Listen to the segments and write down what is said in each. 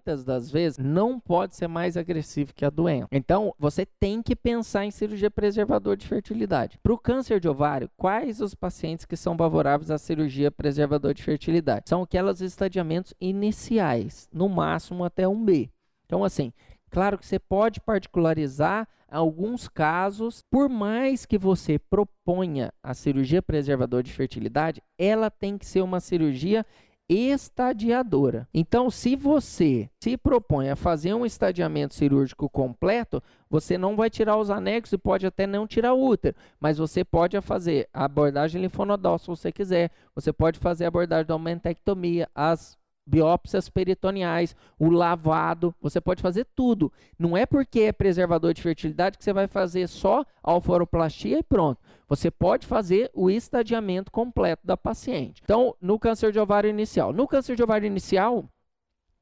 muitas das vezes não pode ser mais agressivo que a doença. Então, você tem que pensar em cirurgia preservador de fertilidade. Para o câncer de ovário, quais os pacientes que são favoráveis à cirurgia preservador de fertilidade? São aqueles estadiamentos iniciais, no máximo até um B. Então, assim, claro que você pode particularizar alguns casos, por mais que você proponha a cirurgia preservador de fertilidade, ela tem que ser uma cirurgia estadiadora. Então, se você se propõe a fazer um estadiamento cirúrgico completo, você não vai tirar os anexos e pode até não tirar o útero, mas você pode fazer a abordagem linfonodal se você quiser, você pode fazer a abordagem da aumentectomia, as biópsias peritoneais, o lavado, você pode fazer tudo. Não é porque é preservador de fertilidade que você vai fazer só alforoplastia e pronto. Você pode fazer o estadiamento completo da paciente. Então, no câncer de ovário inicial. No câncer de ovário inicial,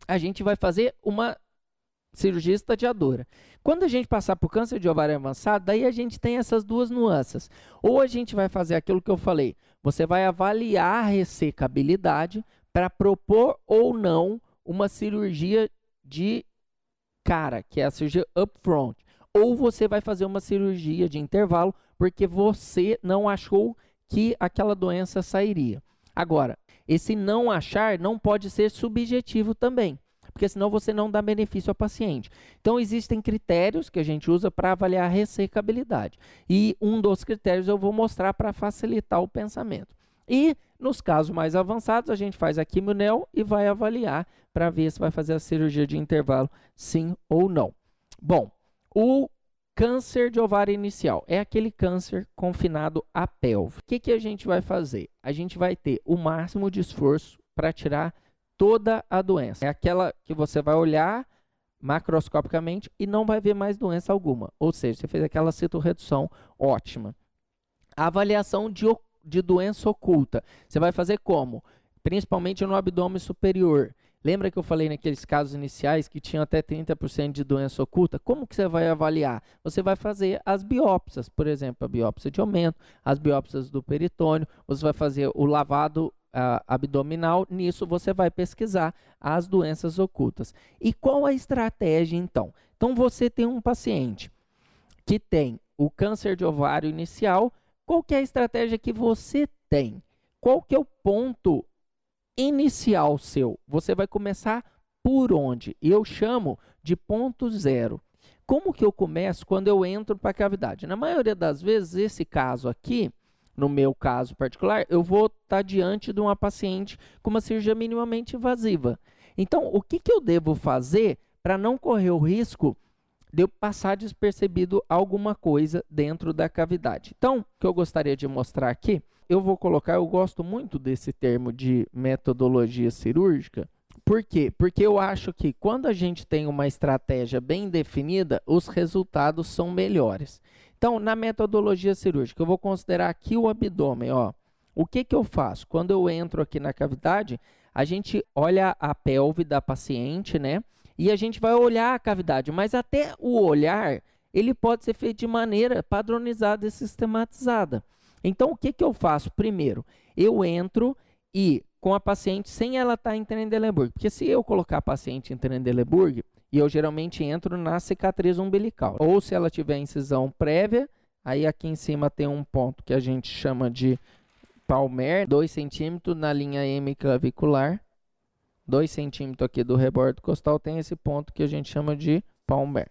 a gente vai fazer uma cirurgia estadiadora. Quando a gente passar para o câncer de ovário avançado, daí a gente tem essas duas nuances. Ou a gente vai fazer aquilo que eu falei, você vai avaliar a ressecabilidade, para propor ou não uma cirurgia de cara, que é a cirurgia upfront. Ou você vai fazer uma cirurgia de intervalo porque você não achou que aquela doença sairia. Agora, esse não achar não pode ser subjetivo também, porque senão você não dá benefício ao paciente. Então, existem critérios que a gente usa para avaliar a ressecabilidade. E um dos critérios eu vou mostrar para facilitar o pensamento. E nos casos mais avançados, a gente faz a quimionel e vai avaliar para ver se vai fazer a cirurgia de intervalo sim ou não. Bom, o câncer de ovário inicial é aquele câncer confinado à pelve. O que, que a gente vai fazer? A gente vai ter o máximo de esforço para tirar toda a doença. É aquela que você vai olhar macroscopicamente e não vai ver mais doença alguma. Ou seja, você fez aquela citorredução ótima. A avaliação de de doença oculta. Você vai fazer como? Principalmente no abdômen superior. Lembra que eu falei naqueles casos iniciais que tinham até 30% de doença oculta? Como que você vai avaliar? Você vai fazer as biópsias, por exemplo, a biópsia de aumento, as biópsias do peritônio, você vai fazer o lavado uh, abdominal, nisso você vai pesquisar as doenças ocultas. E qual a estratégia então? Então você tem um paciente que tem o câncer de ovário inicial, qual que é a estratégia que você tem? Qual que é o ponto inicial seu? Você vai começar por onde? Eu chamo de ponto zero. Como que eu começo quando eu entro para a cavidade? Na maioria das vezes, esse caso aqui, no meu caso particular, eu vou estar tá diante de uma paciente com uma cirurgia minimamente invasiva. Então, o que, que eu devo fazer para não correr o risco de eu passar despercebido alguma coisa dentro da cavidade. Então, o que eu gostaria de mostrar aqui, eu vou colocar, eu gosto muito desse termo de metodologia cirúrgica. Por quê? Porque eu acho que quando a gente tem uma estratégia bem definida, os resultados são melhores. Então, na metodologia cirúrgica, eu vou considerar aqui o abdômen, ó. O que, que eu faço? Quando eu entro aqui na cavidade, a gente olha a pelve da paciente, né? E a gente vai olhar a cavidade, mas até o olhar ele pode ser feito de maneira padronizada e sistematizada. Então, o que, que eu faço? Primeiro, eu entro e com a paciente sem ela estar tá em Trendelenburg. Porque se eu colocar a paciente em Trendelenburg, e eu geralmente entro na cicatriz umbilical, ou se ela tiver incisão prévia, aí aqui em cima tem um ponto que a gente chama de palmer, 2 centímetros na linha M clavicular, 2 centímetros aqui do rebordo costal tem esse ponto que a gente chama de palmer.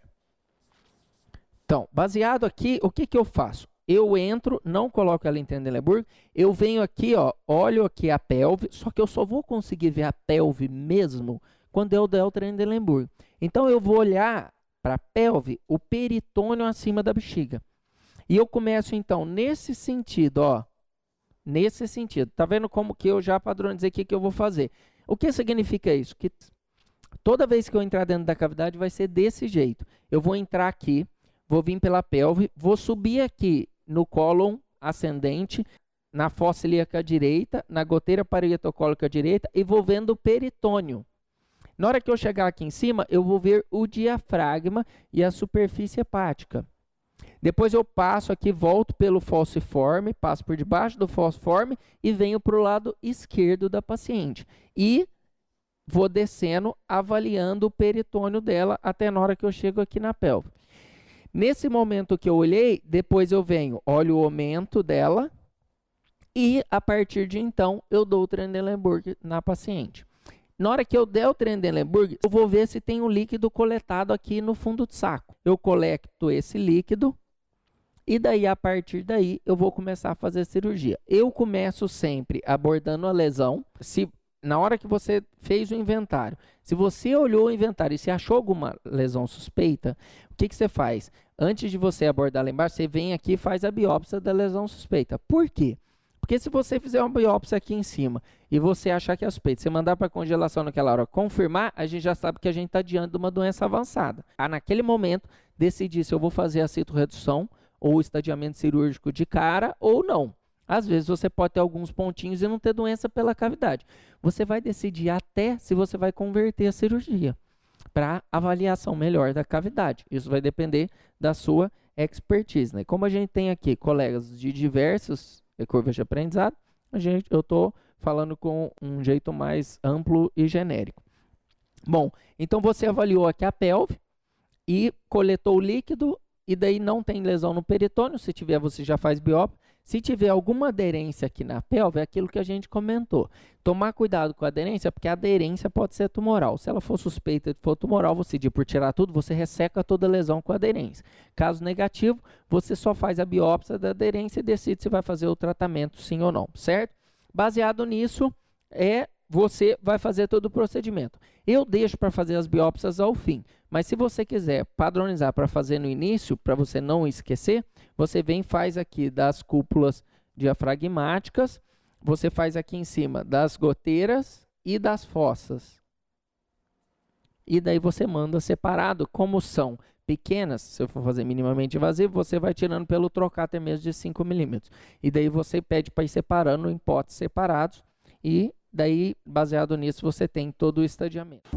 Então, baseado aqui, o que, que eu faço? Eu entro, não coloco ela em Trendelenburg, eu venho aqui, ó, olho aqui a pelve, só que eu só vou conseguir ver a pelve mesmo quando eu der o Trendelenburg. Então, eu vou olhar para a pelve, o peritônio acima da bexiga. E eu começo, então, nesse sentido, ó, nesse sentido. Tá vendo como que eu já padronizei o que, que eu vou fazer? O que significa isso? Que toda vez que eu entrar dentro da cavidade vai ser desse jeito. Eu vou entrar aqui, vou vir pela pelve, vou subir aqui no cólon ascendente, na fossa ilíaca direita, na goteira parietocólica direita e vou vendo o peritônio. Na hora que eu chegar aqui em cima, eu vou ver o diafragma e a superfície hepática. Depois eu passo aqui, volto pelo falciforme, passo por debaixo do falciforme e venho para o lado esquerdo da paciente. E vou descendo, avaliando o peritônio dela até na hora que eu chego aqui na pelve. Nesse momento que eu olhei, depois eu venho, olho o aumento dela e a partir de então eu dou o Trendelenburg na paciente. Na hora que eu der o Trendelenburg, eu vou ver se tem um líquido coletado aqui no fundo do saco. Eu colecto esse líquido e daí a partir daí eu vou começar a fazer cirurgia. Eu começo sempre abordando a lesão. Se na hora que você fez o inventário, se você olhou o inventário e se achou alguma lesão suspeita, o que, que você faz? Antes de você abordar lá embaixo, você vem aqui e faz a biópsia da lesão suspeita. Por quê? Porque se você fizer uma biópsia aqui em cima e você achar que é suspeito, você mandar para congelação naquela hora, confirmar, a gente já sabe que a gente está diante de uma doença avançada. A naquele momento decidir se eu vou fazer a citorredução ou estadiamento cirúrgico de cara ou não. Às vezes você pode ter alguns pontinhos e não ter doença pela cavidade. Você vai decidir até se você vai converter a cirurgia para avaliação melhor da cavidade. Isso vai depender da sua expertise. Né? Como a gente tem aqui colegas de diversas curvas de aprendizado, a gente, eu estou falando com um jeito mais amplo e genérico. Bom, então você avaliou aqui a pelve e coletou o líquido e daí não tem lesão no peritônio. Se tiver, você já faz biópsia. Se tiver alguma aderência aqui na pelve, é aquilo que a gente comentou. Tomar cuidado com a aderência, porque a aderência pode ser tumoral. Se ela for suspeita de for tumoral, você decidir por tirar tudo, você resseca toda a lesão com a aderência. Caso negativo, você só faz a biópsia da aderência e decide se vai fazer o tratamento sim ou não, certo? Baseado nisso, é você vai fazer todo o procedimento. Eu deixo para fazer as biópsias ao fim, mas se você quiser padronizar para fazer no início, para você não esquecer, você vem e faz aqui das cúpulas diafragmáticas, você faz aqui em cima das goteiras e das fossas. E daí você manda separado, como são pequenas, se eu for fazer minimamente invasivo, você vai tirando pelo trocáter mesmo de 5 milímetros. E daí você pede para ir separando em potes separados e Daí, baseado nisso, você tem todo o estadiamento.